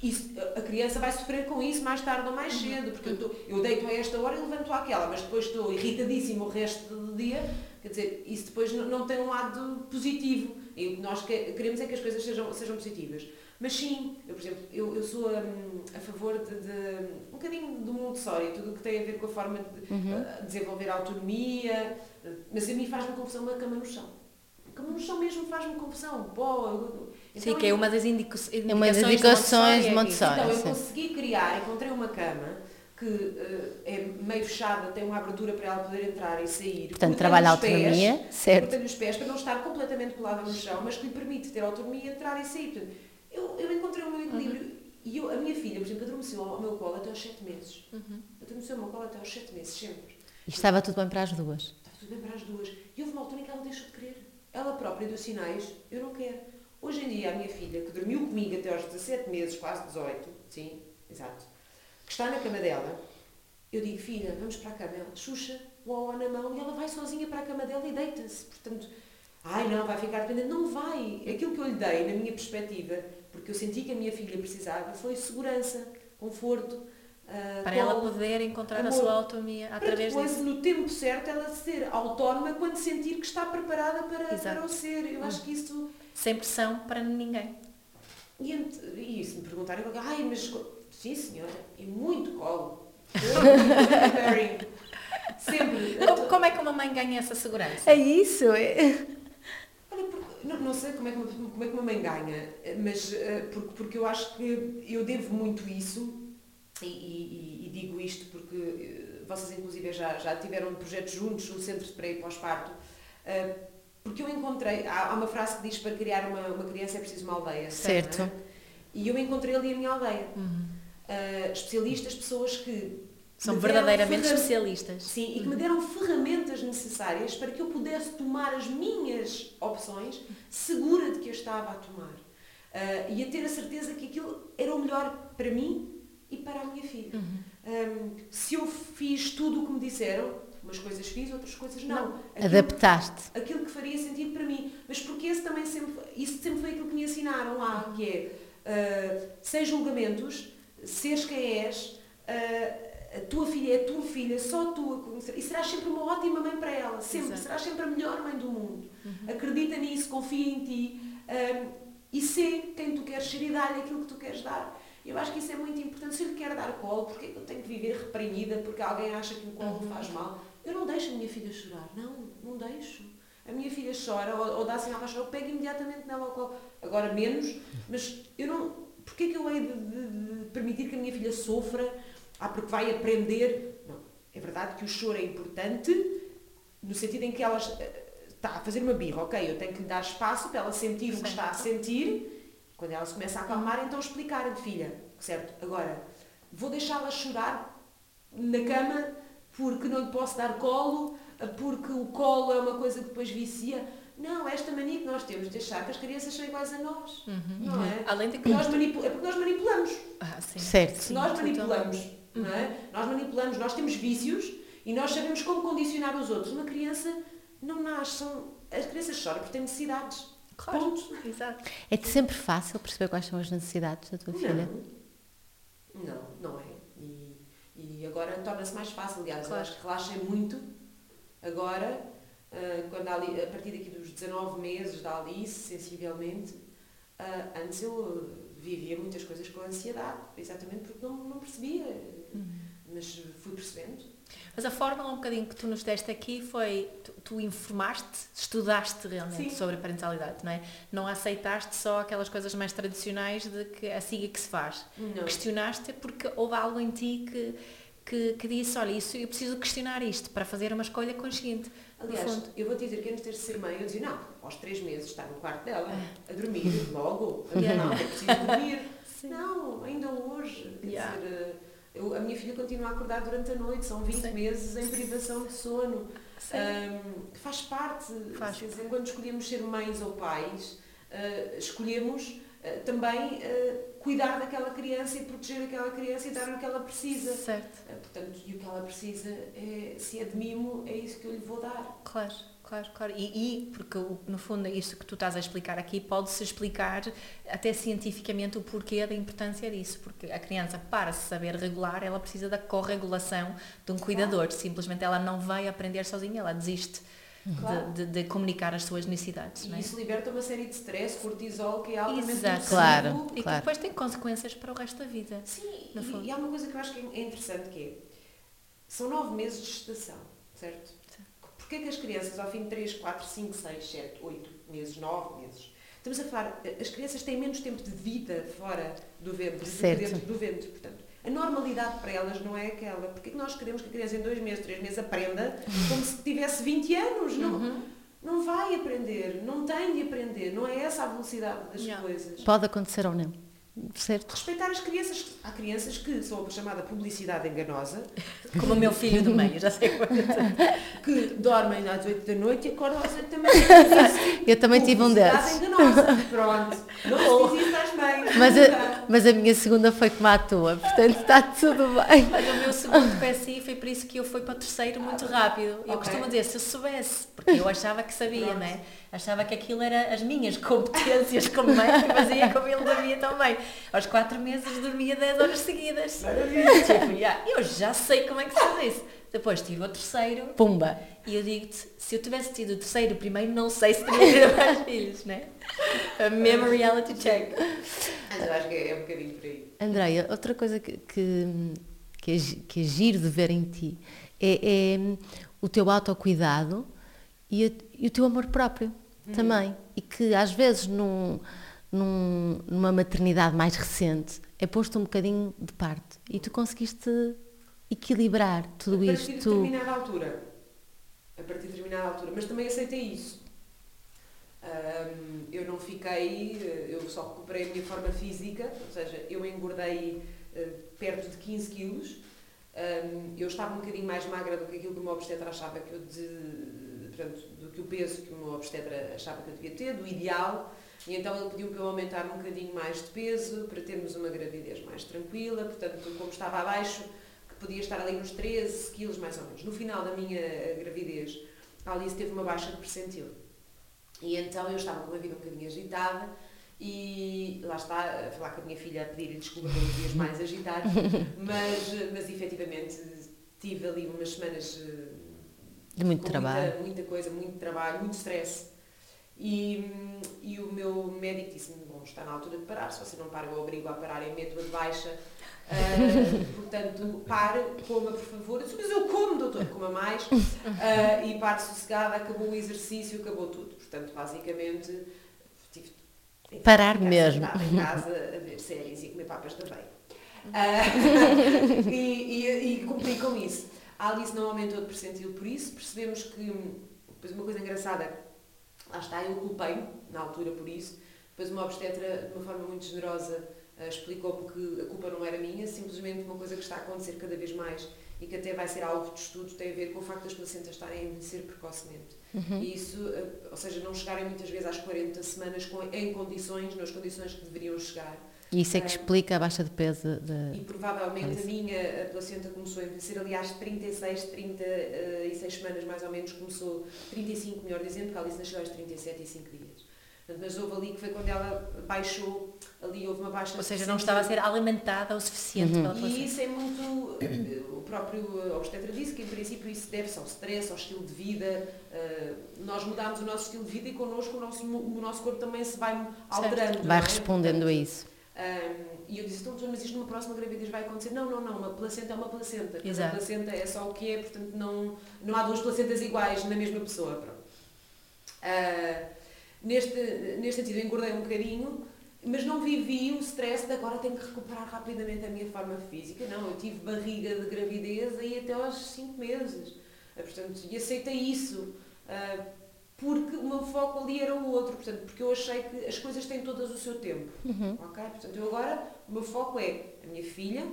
Isso, a criança vai sofrer com isso mais tarde ou mais cedo, porque eu, tô- eu deito a esta hora e levanto àquela, mas depois estou irritadíssimo o resto do dia, quer dizer, isso depois não, não tem um lado positivo. E o que nós que- queremos é que as coisas sejam, sejam positivas. Mas sim, eu, por exemplo, eu, eu sou hum, a favor de, de um bocadinho do Montessori, tudo o que tem a ver com a forma de uh, desenvolver a autonomia, uh, mas a mim faz-me confusão uma cama no chão. A cama no chão mesmo faz-me confusão. Pó, eu- Sim, então que é uma das indica- indicações, uma das de indicações de é Montessori. então, eu sim. consegui criar, encontrei uma cama que eh, é meio fechada, tem uma abertura para ela poder entrar e sair. Portanto, trabalha a os pés, autonomia, certo. cortei-lhe os pés para não estar completamente colada no chão, mas que lhe permite ter autonomia, entrar e sair. Portanto, eu, eu encontrei o meu equilíbrio. Uhum. E eu, a minha filha, por exemplo, adormeceu ao meu colo até aos 7 meses. Uhum. Adormeceu ao meu colo até aos 7 meses, sempre. E estava tudo bem para as duas. Estava tudo bem para as duas. E houve uma altura em que ela deixou de querer. Ela própria deu sinais, eu não quero. Hoje em dia, a minha filha, que dormiu comigo até aos 17 meses, quase 18, sim, exato, que está na cama dela, eu digo, filha, vamos para a cama. Ela, Xuxa, o na mão, e ela vai sozinha para a cama dela e deita-se. Portanto, ai não, vai ficar dependente. Não vai. Aquilo que eu lhe dei, na minha perspectiva, porque eu senti que a minha filha precisava, foi segurança, conforto, ah, Para ela poder encontrar a amor. sua autonomia Para através depois, disso. no tempo certo, ela ser autónoma quando sentir que está preparada para, para o ser. Eu acho que isso. Sem pressão para ninguém. E, e se me perguntarem, eu digo, ai, mas. Sim, senhora, e muito colo. Sempre. Como, como é que uma mãe ganha essa segurança? É isso. É. Olha, porque- não, não sei como é, que uma, como é que uma mãe ganha, mas eh, porque, porque eu acho que eu devo muito isso, e, e- e digo isto porque eh, vocês inclusive já, já tiveram projetos juntos no Centro de Pré e Pós-Parto, eh, porque eu encontrei, há, uma frase que diz para criar uma, uma criança é preciso uma aldeia, Certo. E eu encontrei ali a minha aldeia. Uhum. Eh, especialistas, pessoas que São verdadeiramente especialistas. Sim, e que me deram ferramentas necessárias para que eu pudesse tomar as minhas opções segura de que as estava a tomar. Ah, e a ter a certeza que aquilo era o melhor para mim e para a minha filha. Ahm, se eu fiz tudo o que me disseram, umas coisas fiz, outras coisas não. Aquilo- Adaptaste. aquilo que faria sentido para mim. Mas porque esse também sempre, isso sempre foi aquilo que me ensinaram lá, que é uh, sem julgamentos, seres quem és, uh, a tua filha é a tua filha, só tu a conhecer. E serás sempre uma ótima mãe para ela, sempre. Exato. Serás sempre a melhor mãe do mundo. Acredita nisso, confia em ti hum, e sê quem tu queres ser e dá-lhe aquilo que tu queres dar. Eu acho que isso é muito importante. Se eu lhe quero dar colo, porque é que eu tenho que viver reprimida porque alguém acha que o colo me faz mal? Eu não deixo a minha filha chorar. Não, não deixo. A minha filha chora ou, ou dá sinal de chorar, eu pego imediatamente nela ao colo. Agora menos, mas eu não. Porquê que eu hei de, de- de permitir que a minha filha sofra? Ah, porque vai aprender. Não. É verdade que o choro é importante no sentido em que ela está a fazer uma birra, ok? Eu tenho que lhe dar espaço para ela sentir o que está a sentir. Quando ela se começa a acalmar, então explicar-lhe, filha, certo? Agora, vou deixá-la chorar na cama porque não lhe posso dar colo, porque o colo é uma coisa que depois vicia. Não, esta mania que nós temos de achar que as crianças são iguais a nós. Não é? Além de que. Nós manipu- é porque nós manipulamos. Ah, sim. Certo. Se nós manipulamos, não é? Nós manipulamos, nós temos vícios e nós sabemos como condicionar os outros. Uma criança não nasce, são, as crianças choram porque têm necessidades. Claro. Ponto. Exato. É-te sempre fácil perceber quais são as necessidades da tua filha? Não, não, não é. E, agora torna-se mais fácil, aliás, Claro. relaxei muito agora, ah, quando a, Ali- a partir daqui dos 19 meses da Alice, sensivelmente, ah, antes eu vivia muitas coisas com ansiedade, exatamente porque não, não percebia, mas fui percebendo. Mas a fórmula um bocadinho que tu nos deste aqui foi, tu, tu informaste, estudaste realmente Sim. sobre a parentalidade, não é? Não aceitaste só aquelas coisas mais tradicionais de que assim é que se faz. Não. Questionaste porque houve algo em ti que, que, que disse, olha, isso eu preciso questionar isto para fazer uma escolha consciente. Aliás, eu vou te dizer que antes de ter ser mãe, eu dizia, não, aos três meses está no quarto dela, a dormir, logo, [LAUGHS] Yeah. não, é preciso dormir. Sim. Não, ainda hoje. Quer Yeah. dizer, eu- a minha filha continua a acordar durante a noite, são 20 Sim. meses em privação de sono. Ahm, faz parte. Faz. Quer dizer, quando escolhemos ser mães ou pais, ah, escolhemos ah, também ah, cuidar daquela criança e proteger aquela criança e dar o que ela precisa. Certo, Ah, portanto, e o que ela precisa, é, se é de mimo, é isso que eu lhe vou dar. claro, claro, claro. E, e porque no fundo isso que tu estás a explicar aqui pode-se explicar até cientificamente o porquê da importância disso, porque a criança para se saber regular, ela precisa da corregulação de um cuidador, simplesmente ela não vai aprender sozinha, ela desiste de- Claro. de, de comunicar as suas necessidades. não E é? isso liberta uma série de stress, cortisol, que é altamente Exato. nocivo. Claro. E que depois tem consequências para o resto da vida. Sim, e, fundo. e há uma coisa que eu acho que é interessante que é, são nove meses de gestação, certo? Porquê que as crianças ao fim de 3, 4, 5, 6, 7, 8 meses, 9 meses, estamos a falar, as crianças têm menos tempo de vida fora do ventre, do que Certo. dentro do ventre, portanto, a normalidade para elas não é aquela. Porquê que nós queremos que a criança em dois meses, três meses aprenda como se tivesse 20 anos? Não, Uhum. não vai aprender, não tem de aprender, não é essa a velocidade das Yeah. coisas. Pode acontecer ou não. Certo? Respeitar as crianças. Há crianças que são a chamada publicidade enganosa, [LAUGHS] Como o meu filho do meio, já sei qual é. que dormem às 8 da noite e acordam às 8 da manhã. [LAUGHS] Eu também tive um Publicidade desses. enganosa. Pronto. Não se diz às mães. Mas mas a minha segunda foi como a tua, portanto está tudo bem. Mas o meu segundo PSI foi por isso que eu fui para o terceiro muito rápido. Eu Ok. costumo dizer, se eu soubesse, porque eu achava que sabia, não é? Achava que aquilo era as minhas competências como mãe que fazia como ele devia também. Aos quatro meses dormia 10 horas seguidas. Maravilha. Tipo, já, eu já sei como é que se faz isso. Depois tive o terceiro Pumba. e eu digo-te, se eu tivesse tido o terceiro e o primeiro, não sei se teria tido [LAUGHS] mais filhos, né? A mesma reality check. Mas eu acho que é um bocadinho por aí. Andreia, outra coisa que, que, que, é, que é giro de ver em ti é, é o teu autocuidado e, a- e o teu amor próprio também. E que às vezes num, num- numa maternidade mais recente é posto um bocadinho de parte e tu conseguiste equilibrar tudo a partir de isto. determinada altura. A partir de determinada altura. Mas também aceitei isso. Ahm, eu não fiquei, eh, eu só recuperei a minha forma física, ou seja, eu engordei eh, perto de 15 quilos. Ahm, eu estava um bocadinho mais magra do que aquilo que o meu obstetra achava que eu de, portanto, do que o peso que o meu obstetra achava que eu devia ter, do ideal. E então ele pediu para eu aumentar um bocadinho mais de peso para termos uma gravidez mais tranquila. Portanto, como estava abaixo, podia estar ali nos 13 quilos mais ou menos. No final da minha eh, gravidez, a Alice teve uma baixa de percentil. E então eu estava com uma vida um bocadinho agitada E lá está, a falar com a minha filha a pedir desculpa pelos dias mais agitados, [LAUGHS] mas, mas efetivamente tive ali umas semanas eh, de muito trabalho. Muita, muita coisa, muito trabalho, muito stress. E, e o meu médico disse-me, bom, está na altura de parar, se você não para eu obrigo a parar e meto-a de baixa. Uh, portanto, pare, coma por favor. Eu disse, mas eu como, doutor, coma mais. Uh, e pare sossegada, acabou o exercício, acabou tudo. Portanto, basicamente, tive enfim, Parar mesmo. em casa a ver séries e comer papas também. Uh, [LAUGHS] e, e, e cumpri com isso. A Alice não aumentou de percentil por isso, percebemos que, depois uma coisa engraçada, lá está, eu culpei-me na altura por isso, depois uma obstetra, de uma forma muito generosa, explicou-me que a culpa não era minha, simplesmente uma coisa que está a acontecer cada vez mais e que até vai ser alvo de estudo tem a ver com o facto das placentas estarem a envelhecer precocemente. Uhum. E isso, uh, ou seja, não chegarem muitas vezes às 40 semanas com, em condições, nas condições que deveriam chegar. E isso é que Ah, explica a baixa de peso E de... provavelmente Alice. a minha a placenta começou a envelhecer, aliás, 36, 36 semanas mais ou menos, começou 35, melhor dizendo, porque a Alice nasceu aos 37 e 5 dias. Portanto, mas houve ali que foi quando ela baixou, ali houve uma baixa Ou seja, não estava a ser alimentada o suficiente Uhum. pela E isso é muito. O próprio obstetra disse que, em princípio, isso deve-se ao stress, ao estilo de vida. Uh, nós mudámos o nosso estilo de vida e connosco o nosso, o nosso corpo também se vai alterando. Vai não é? respondendo a isso. um, e eu disse, então, mas isto numa próxima gravidez vai acontecer? Não, não, não, uma placenta é uma placenta. Exato. placenta é só o que é, portanto não, não há duas placentas iguais na mesma pessoa. Pronto. Ah, neste, neste sentido, engordei um bocadinho, mas não vivi o stress de agora tenho que recuperar rapidamente a minha forma física. Não, eu tive barriga de gravidez aí até aos 5 meses. Ah, portanto, e aceitei isso. ah, porque o meu foco ali era o outro, portanto, porque eu achei que as coisas têm todas o seu tempo. Uhum. Ok? Portanto, eu agora, o meu foco é a minha filha,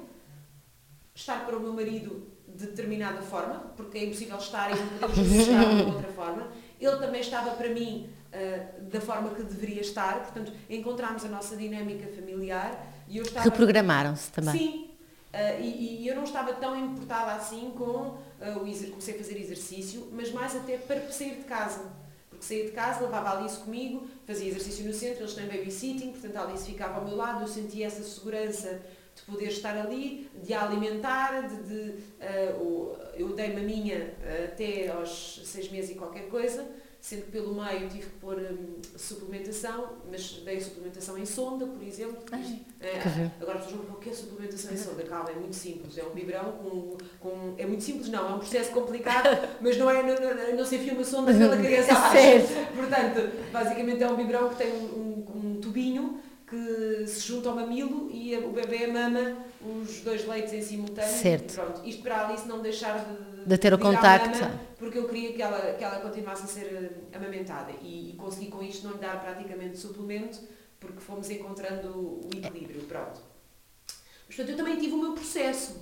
estar para o meu marido de determinada forma, porque é impossível estar e não podemos [LAUGHS] estar de outra forma. Ele também estava para mim ah, da forma que deveria estar, portanto, encontramos a nossa dinâmica familiar e eu estava... Reprogramaram-se também. Sim. Ah, e, e eu não estava tão importada assim com ah, o exer... comecei a fazer exercício, mas mais até para sair de casa. Porque saía de casa, levava a Alice comigo, fazia exercício no centro, eles têm babysitting, portanto a Alice ficava ao meu lado, eu sentia essa segurança de poder estar ali, de a alimentar, de, de, o- eu dei-me a minha até aos seis meses e qualquer coisa, sendo que pelo meio tive que pôr hum, suplementação, mas dei suplementação em sonda, por exemplo. Ai, É, agora as pessoas perguntam o que é suplementação em sonda? Calma, é muito simples. É um biberão com, com. É muito simples, não, é um processo complicado, [LAUGHS] mas não é. Não, não, não se enfia uma sonda pela criança abaixo. Certo. [LAUGHS] Portanto, basicamente é um biberão que tem um, um- um tubinho que se junta ao mamilo e o bebê mama os dois leites em simultâneo. Certo. Pronto, isto para a Alice não deixar de, De ter o contacto. mama, porque eu queria que ela, que ela continuasse a ser eh, amamentada e, e consegui com isto não lhe dar praticamente suplemento porque fomos encontrando o equilíbrio, pronto. Mas, portanto, eu também tive o meu processo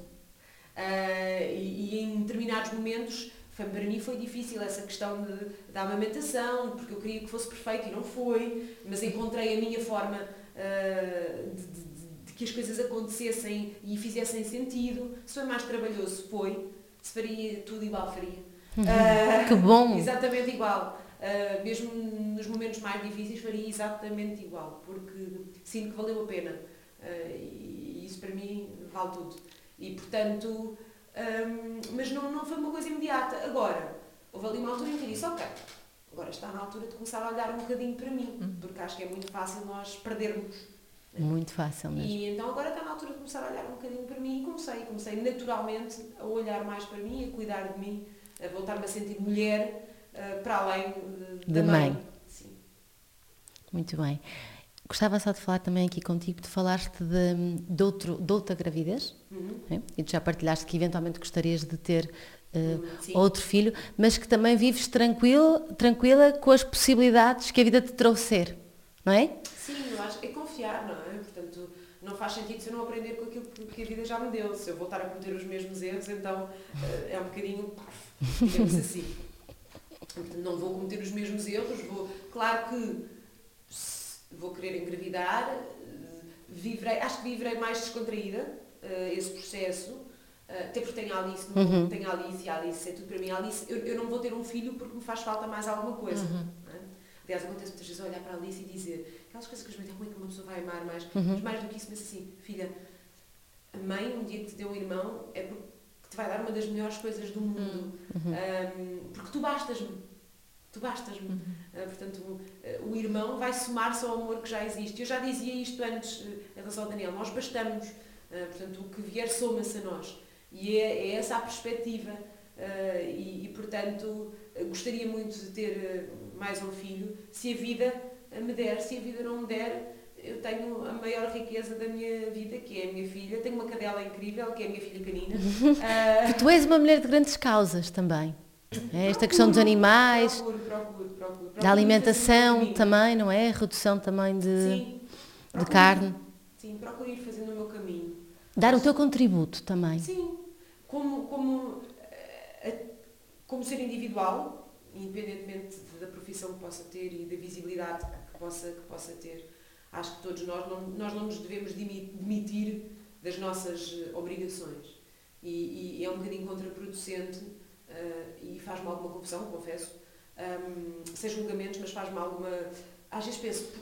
Ah, e, e em determinados momentos foi, para mim foi difícil essa questão de, da amamentação, porque eu queria que fosse perfeito e não foi, mas encontrei a minha forma de, de- de- de que as coisas acontecessem e fizessem sentido. Se foi mais trabalhoso, foi. Se faria tudo igual, faria. Ah, Que bom! [LAUGHS] Exatamente igual. Uh, mesmo nos momentos mais difíceis faria exatamente igual, porque sinto que valeu a pena. Uh, e isso para mim vale tudo. E portanto, um, mas não, não foi uma coisa imediata. Agora, houve ali uma altura em que eu disse, ok, agora está na altura de começar a olhar um bocadinho para mim, porque acho que é muito fácil nós perdermos. Muito fácil mesmo. E então agora está na altura de começar a olhar um bocadinho para mim e comecei, comecei naturalmente a olhar mais para mim, a cuidar de mim, a voltar-me a sentir mulher eh, para além de, da mãe. Sim. Muito bem. Gostava só de falar também aqui contigo, tu falaste de, de, outro, de outra gravidez, Uhum. né? e tu já partilhaste que eventualmente gostarias de ter sim. outro filho, mas que também vives tranquilo, tranquila com as possibilidades que a vida te trouxer, não é? Sim, eu acho que é confiar, não é? Faz sentido se eu não aprender com aquilo que, a vida já me deu. Se eu voltar a cometer os mesmos erros, então eh, é um bocadinho digamos assim. Não vou cometer os mesmos erros, vou. Claro que vou querer engravidar, eh, viverei, acho que viverei mais descontraída eh, esse processo. até porque tenho a Alice, Uhum. tenho a Alice e a Alice é tudo para mim. A Alice, eu, eu não vou ter um filho porque me faz falta mais alguma coisa. é? Aliás, acontece muitas vezes olhar para a Alice e dizer aquelas coisas que como é que uma pessoa vai amar mais, mas mais do que isso, mas assim, filha, a mãe, um dia que te deu um irmão, é porque te vai dar uma das melhores coisas do mundo. Um, porque tu bastas-me. Tu bastas-me. Uh, portanto, uh, o irmão vai somar-se ao amor que já existe. Eu já dizia isto antes uh, em relação ao Daniel. Nós bastamos. portanto, o que vier soma-se a nós. E é, é essa a perspectiva. E, e, portanto, gostaria muito de ter mais um filho. Se a vida me der, se a vida não me der, eu tenho a maior riqueza da minha vida, que é a minha filha. Tenho uma cadela incrível, que é a minha filha canina. [LAUGHS] Uh... tu és uma mulher de grandes causas também. É esta questão dos animais, procuro, procuro, procuro, da alimentação também, não é? Redução também de, sim, de carne. Sim, procuro ir fazendo o meu caminho. Dar o teu contributo também. Sim, como, como, eh, como ser individual, independentemente da profissão que possa ter e da visibilidade que possa, que possa ter. Acho que todos nós não, nós não nos devemos demitir das nossas eh, obrigações. E, e é um bocadinho contraproducente uh, e faz-me alguma confusão, confesso, um, sem julgamentos, mas faz-me alguma. Às vezes penso,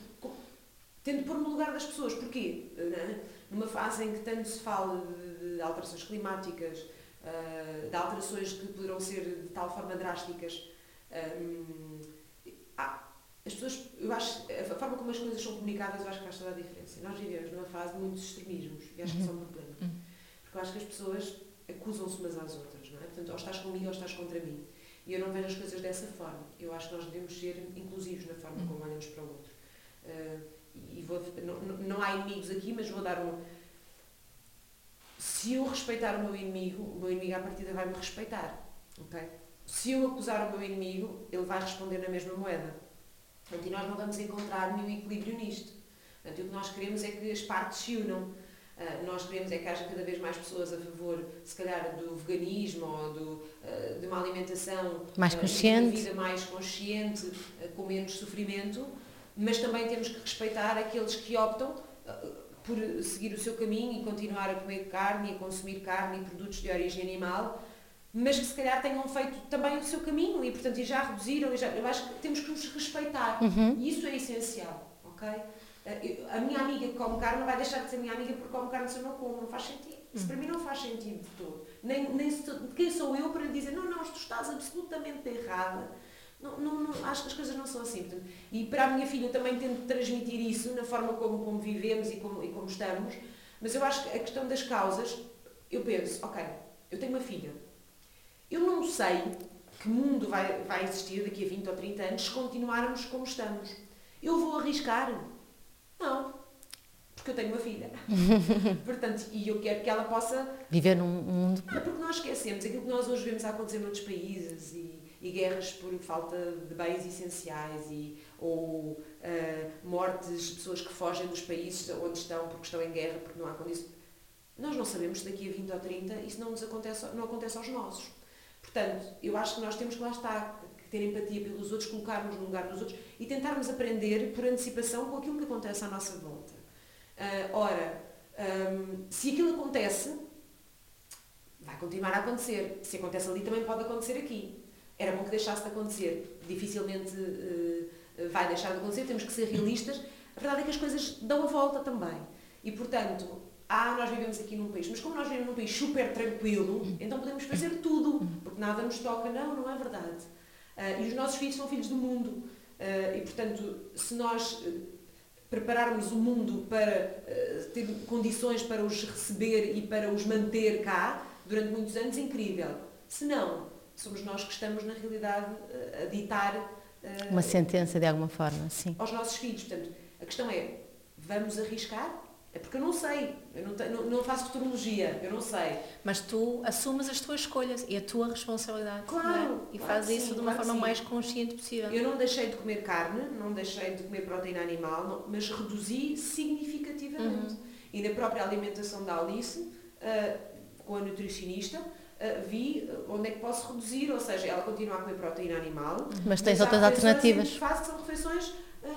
tento pôr no lugar das pessoas, porquê? Uh, Numa fase em que tanto se fala de, de alterações climáticas, uh, de alterações que poderão ser de tal forma drásticas, um, as pessoas, eu acho, a forma como as coisas são comunicadas, eu acho que faz toda a diferença. Nós vivemos numa fase de muitos extremismos e acho que isso é um problema. Uhum. Porque eu acho que as pessoas acusam-se umas às outras, não é? Portanto, ou estás comigo ou estás contra mim. E eu não vejo as coisas dessa forma. Eu acho que nós devemos ser inclusivos na forma como olhamos para o outro. Uh, e vou, não, não há inimigos aqui, mas vou dar um. Se eu respeitar o meu inimigo, o meu inimigo à partida vai me respeitar. Okay? Se eu acusar o meu inimigo, ele vai responder na mesma moeda. Portanto, e nós não vamos encontrar nenhum equilíbrio nisto. Portanto, o que nós queremos é que as partes se unam. Uh, nós queremos é que haja cada vez mais pessoas a favor, se calhar, do veganismo ou do, uh, de uma alimentação mais consciente, uh, vida mais consciente, com menos sofrimento, mas também temos que respeitar aqueles que optam por seguir o seu caminho e continuar a comer carne e a consumir carne e produtos de origem animal, mas que se calhar tenham feito também o seu caminho e, portanto, e já reduziram. E já, eu acho que temos que nos respeitar. Uhum. E isso é essencial, ok? Eh, a minha amiga que come carne não vai deixar de ser minha amiga porque come carne se eu não como. Não faz sentido. Isso para mim não faz sentido de todo. Nem, nem se, quem sou eu para lhe dizer, não, não, tu estás absolutamente errada. Não, não, não, acho que as coisas não são assim. Portanto, e para a minha filha eu também tento transmitir isso na forma como, como vivemos e como, e como estamos. Mas eu acho que a questão das causas, eu penso, ok, eu tenho uma filha. Eu não sei que mundo vai, vai existir daqui a 20 ou 30 anos se continuarmos como estamos. Eu vou arriscar não. Porque eu tenho uma filha. [LAUGHS] Portanto, e eu quero que ela possa. Viver num mundo. Não, porque nós esquecemos aquilo que nós hoje vemos acontecer noutros países e, e guerras por falta de bens essenciais e, ou uh, mortes de pessoas que fogem dos países onde estão porque estão em guerra, porque não há condições. Nós não sabemos se daqui a 20 ou 30 isso não, nos acontece, não acontece aos nossos. Portanto, eu acho que nós temos que lá estar, ter empatia pelos outros, colocarmos no lugar dos outros e tentarmos aprender por antecipação com aquilo que acontece à nossa volta. Uh, ora, um, se aquilo acontece, vai continuar a acontecer. Se acontece ali, também pode acontecer aqui. Era bom que deixasse de acontecer. Dificilmente uh, vai deixar de acontecer, temos que ser realistas. A verdade é que as coisas dão a volta também. E, portanto, ah, nós vivemos aqui num país, mas como nós vivemos num país super tranquilo, então podemos fazer tudo, porque nada nos toca. Não, não é verdade. Uh, e os nossos filhos são filhos do mundo. Uh, e, portanto, se nós uh, prepararmos o mundo para ter condições para os receber e para os manter cá durante muitos anos, incrível. Se não, somos nós que estamos, na realidade, a ditar. Uma sentença, de alguma forma, sim. Aos nossos filhos. Portanto, a questão é: vamos arriscar? É porque eu não sei, eu não, tenho, não, não, faço futurologia, eu não sei. Mas tu assumes as tuas escolhas e a tua responsabilidade. Claro. É? E claro fazes isso sim, de uma claro forma mais consciente possível. Eu não deixei de comer carne, não deixei de comer proteína animal, não, mas reduzi significativamente. Uhum. E na própria alimentação da Alice, uh, com a nutricionista, uh, vi onde é que posso reduzir, ou seja, ela continua a comer proteína animal. Mas tens outras alternativas. Faço, refeições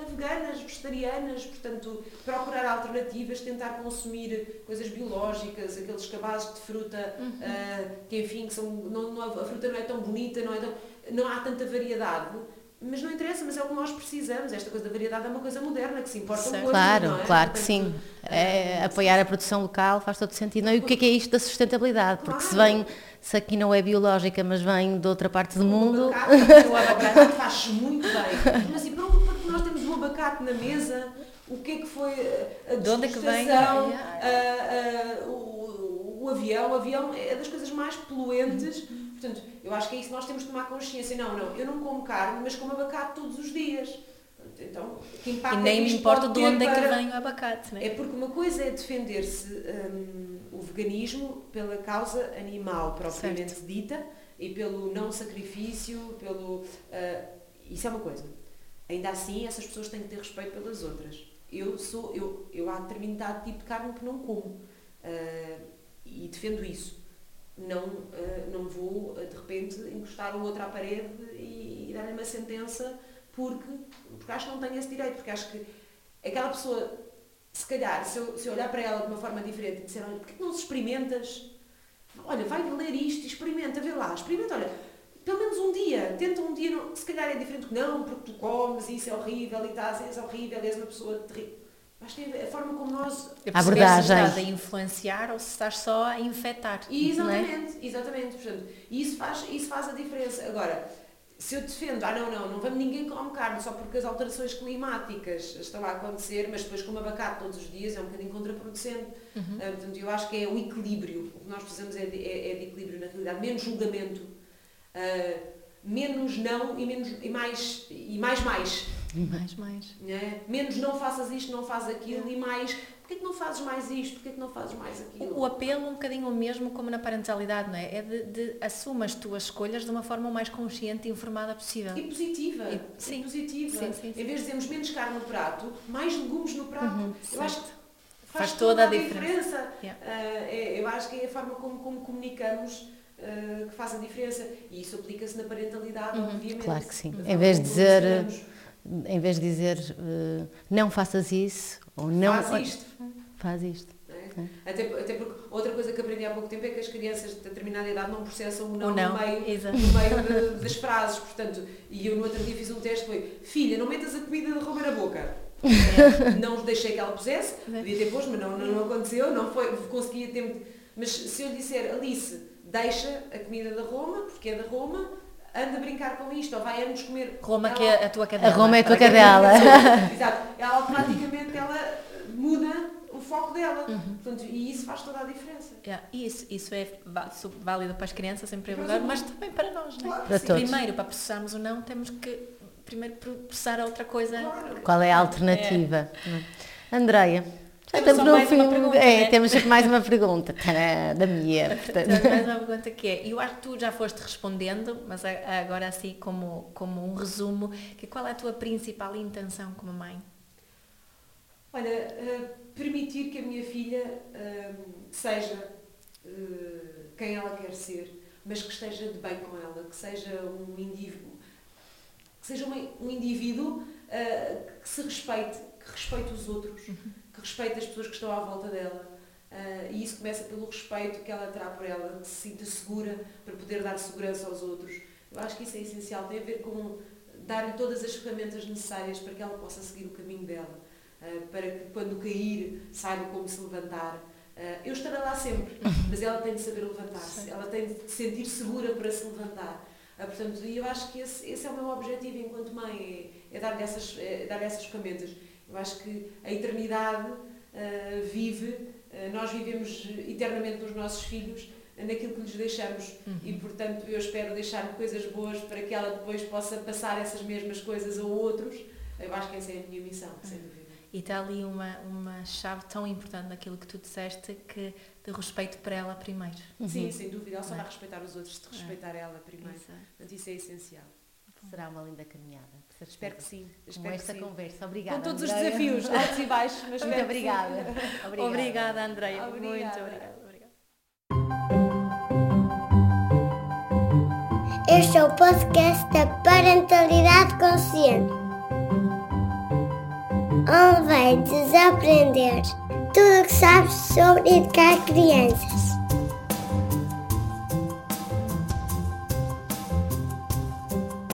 veganas, vegetarianas, portanto, procurar alternativas, tentar consumir coisas biológicas, aqueles cabazes de fruta, uhum. uh, que enfim, que são, não, não, a fruta não é tão bonita, não, é tão, não há tanta variedade, mas não interessa, mas é o que nós precisamos. Esta coisa da variedade é uma coisa moderna que se importa Certo. hoje, Claro, não é? claro que Portanto, sim. É, apoiar a produção local faz todo sentido. Não, e o que é que é isto da sustentabilidade? Porque se vem, se aqui não é biológica, mas vem de outra parte do mundo, o abacate faz muito bem. [LAUGHS] Mas um abacate na mesa, o que é que foi a, a De onde é que vem? a- a- o, o avião? O avião é das coisas mais poluentes. Portanto, eu acho que é isso que nós temos de tomar consciência. Não, não, eu não como carne, mas como abacate todos os dias. Então, que impacto E é nem que me importa de onde é que vem o abacate, né? é porque uma coisa é defender-se hum, o veganismo pela causa animal propriamente dita e pelo não sacrifício, pelo. ah, isso é uma coisa. Ainda assim, essas pessoas têm que ter respeito pelas outras. Eu sou, eu, eu há determinado tipo de carne que não como ah, e defendo isso. Não, ah, não vou ah, de repente encostar o outro à parede e, e dar-lhe uma sentença porque, porque acho que não tenho esse direito, porque acho que aquela pessoa se calhar, se eu, se eu olhar para ela de uma forma diferente e disser, olha, porquê não se experimentas? Olha, vai ler isto experimenta, vê lá, experimenta, olha, pelo menos um dia, tenta um dia, se calhar é diferente que não, porque tu comes e isso é horrível e estás, és horrível, és uma pessoa terrível. Acho que é a forma como nós... É A abordagem. Se estás a influenciar ou se estás só a infectar. E não é? exatamente, exatamente, portanto, isso faz, isso faz a diferença. Agora, se eu defendo, ah não, não, não vamos ninguém come carne só porque as alterações climáticas estão a acontecer, mas depois como abacate todos os dias é um bocadinho contraproducente. Uhum. Ah, portanto, eu acho que é o equilíbrio. O que nós precisamos é de, é, é de equilíbrio na realidade, menos julgamento, ah, menos não e, menos, e, mais, e mais mais. Mais, mais. né? Menos não faças isto, não fazes aquilo e mais, porquê que não fazes mais isto, porquê que não fazes mais aquilo? O, apelo um bocadinho o mesmo como na parentalidade, não é? É de, de assuma as tuas escolhas de uma forma o mais consciente e informada possível. E positiva. E- E, sim. positiva. Sim, sim, sim. Em vez de dizermos menos carne no prato, mais legumes no prato. eu acho que faz, Faz toda a diferença. diferença. Yeah. Ah, é- eu acho que é a forma como, como comunicamos ah, que faz a diferença. E isso aplica-se na parentalidade, obviamente. Claro que sim. Em vez de dizer, em vez de dizer eh, não faças isso, ou não Faz isto. faz isto. é? Até, até porque outra coisa que aprendi há pouco tempo é que as crianças de determinada idade não processam o não, O não, no meio, no meio de- das frases. Portanto, e eu no outro dia fiz um teste foi filha, não metas a comida de Roma na boca. É, [LAUGHS] não deixei que ela pusesse, devia ter posto, mas não, não, não aconteceu, não foi, conseguia ter. Mas se eu disser, Alice, deixa a comida da Roma, porque é da Roma, anda a brincar com isto, ou vai antes comer. Roma Ela- que é a tua A cadela. Roma é a tua cadela. [LAUGHS] Exato. Ela automaticamente ela muda o foco dela. Uhum. Portanto, e isso faz toda a diferença. Yeah, Isso, isso é válido para as crianças em primeiro lugar, mas também para nós, não é? Claro, Para sim. todos. Primeiro, para processarmos o não, temos que primeiro processar a outra coisa. Claro. Qual é a alternativa? Andreia, já Temos estamos no mais fim. uma pergunta, é, né? temos sempre mais uma pergunta. Tadã, da minha. portanto. Mais uma pergunta que é, eu acho que tu já foste respondendo, mas agora assim como, como um resumo, que qual é a tua principal intenção como mãe? Olha, eh, permitir que a minha filha eh, seja eh, quem ela quer ser, mas que esteja de bem com ela, que seja um indivíduo, que seja um indivíduo eh, que se respeite, que respeite os outros, que respeite as pessoas que estão à volta dela. Eh, e isso começa pelo respeito que ela terá por ela, que se sinta segura para poder dar segurança aos outros. Eu acho que isso é essencial, tem a ver com dar-lhe todas as ferramentas necessárias para que ela possa seguir o caminho dela. Uh, para que quando cair saiba como se levantar. Uh, eu estarei lá sempre, [LAUGHS] mas ela tem de saber levantar-se, ela tem de se sentir segura para se levantar. Uh, portanto, e eu acho que esse, esse é o meu objetivo enquanto mãe, é, é dar-lhe essas, é dar essas ferramentas. Eu acho que a eternidade uh, vive, uh, nós vivemos eternamente nos nossos filhos, naquilo que lhes deixamos e portanto eu espero deixar coisas boas para que ela depois possa passar essas mesmas coisas a outros. Eu acho que essa é a minha missão, sem dúvida. E está ali uma, uma chave tão importante naquilo que tu disseste, que de respeito para ela primeiro. Sim, sem dúvida. Ela só Não é? vai respeitar os outros se respeitar ela primeiro. Exato. Portanto, isso é essencial. Será uma linda caminhada. Espero que sim. Com Espero esta que sim. conversa. Obrigada. Com todos os Andreia. desafios, [LAUGHS] altos e baixos, mas Muito obrigada. Obrigada. Obrigada, Andreia. Muito Obrigada. obrigada. obrigada. Este é o podcast da Parentalidade Consciente. Onde vai desaprender tudo o que sabes sobre educar crianças.